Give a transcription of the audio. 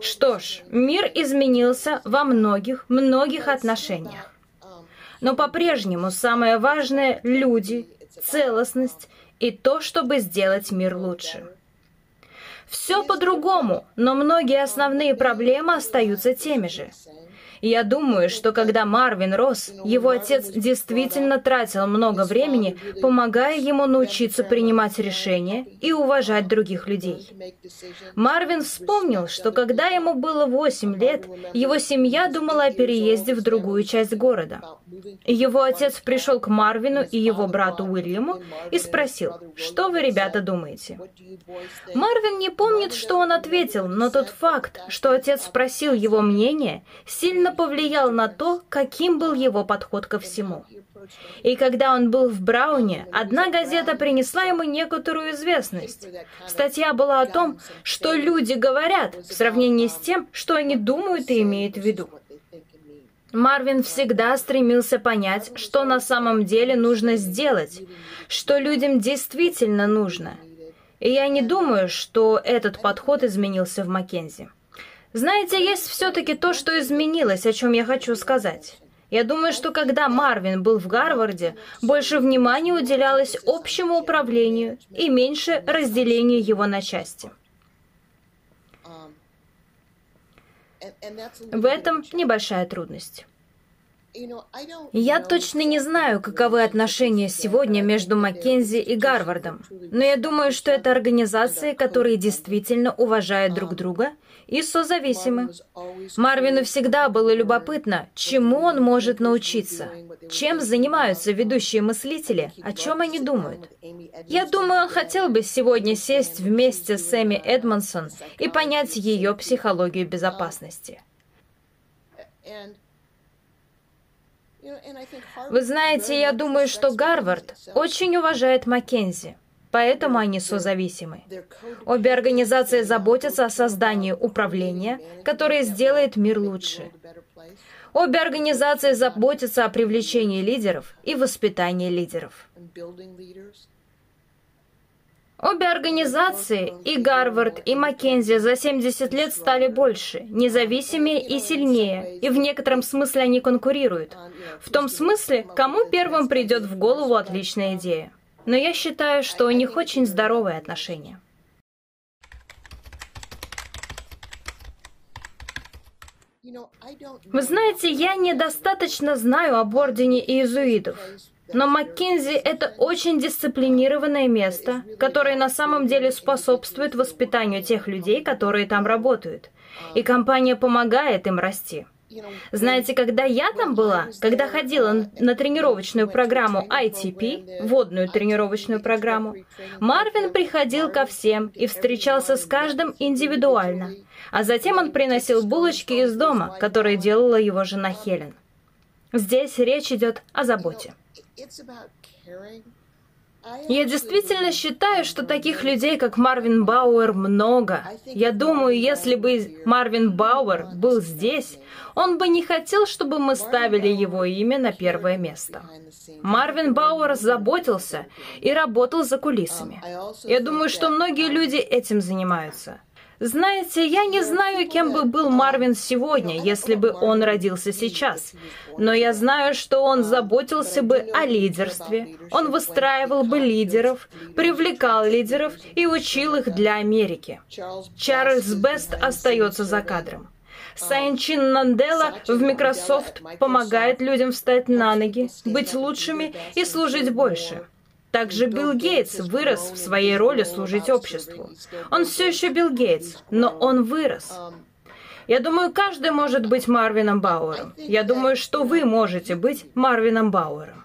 Что ж, мир изменился во многих, многих отношениях. Но по-прежнему самое важное — люди, целостность и то, чтобы сделать мир лучше. Все по-другому, но многие основные проблемы остаются теми же. Я думаю, что когда Марвин рос, его отец действительно тратил много времени, помогая ему научиться принимать решения и уважать других людей. Марвин вспомнил, что когда ему было 8 лет, его семья думала о переезде в другую часть города. Его отец пришел к Марвину и его брату Уильяму и спросил, что вы, ребята, думаете? Марвин не помнит, что он ответил, но тот факт, что отец спросил его мнение, сильно повлиял на то, каким был его подход ко всему. И когда он был в Брауне, одна газета принесла ему некоторую известность. Статья была о том, что люди говорят в сравнении с тем, что они думают и имеют в виду. Марвин всегда стремился понять, что на самом деле нужно сделать, что людям действительно нужно. И я не думаю, что этот подход изменился в Маккензи. Знаете, есть все-таки то, что изменилось, о чем я хочу сказать. Я думаю, что когда Марвин был в Гарварде, больше внимания уделялось общему управлению и меньше разделению его на части. В этом небольшая трудность. Я точно не знаю, каковы отношения сегодня между Маккензи и Гарвардом, но я думаю, что это организации, которые действительно уважают друг друга и созависимы. Марвину всегда было любопытно, чему он может научиться, чем занимаются ведущие мыслители, о чем они думают. Я думаю, он хотел бы сегодня сесть вместе с Эми Эдмонсон и понять ее психологию безопасности. Вы знаете, я думаю, что Гарвард очень уважает Маккензи, поэтому они созависимы. Обе организации заботятся о создании управления, которое сделает мир лучше. Обе организации заботятся о привлечении лидеров и воспитании лидеров. Обе организации, и Гарвард, и Маккензи, за 70 лет стали больше, независимее и сильнее, и в некотором смысле они конкурируют. В том смысле, кому первым придет в голову отличная идея. Но я считаю, что у них очень здоровые отношения. Вы знаете, я недостаточно знаю об ордене иезуитов. Но Маккензи — это очень дисциплинированное место, которое на самом деле способствует воспитанию тех людей, которые там работают. И компания помогает им расти. Знаете, когда я там была, когда ходила на тренировочную программу ITP, водную тренировочную программу, Марвин приходил ко всем и встречался с каждым индивидуально. А затем он приносил булочки из дома, которые делала его жена Хелен. Здесь речь идет о заботе. Я действительно считаю, что таких людей, как Марвин Бауэр, много. Я думаю, если бы Марвин Бауэр был здесь, он бы не хотел, чтобы мы ставили его имя на первое место. Марвин Бауэр заботился и работал за кулисами. Я думаю, что многие люди этим занимаются. Знаете, я не знаю, кем бы был Марвин сегодня, если бы он родился сейчас. Но я знаю, что он заботился бы о лидерстве, он выстраивал бы лидеров, привлекал лидеров и учил их для Америки. Чарльз Бест остается за кадром. Сайнчин Нандела в Microsoft помогает людям встать на ноги, быть лучшими и служить больше. Также Билл Гейтс вырос в своей роли служить обществу. Он все еще Билл Гейтс, но он вырос. Я думаю, каждый может быть Марвином Бауэром. Я думаю, что вы можете быть Марвином Бауэром.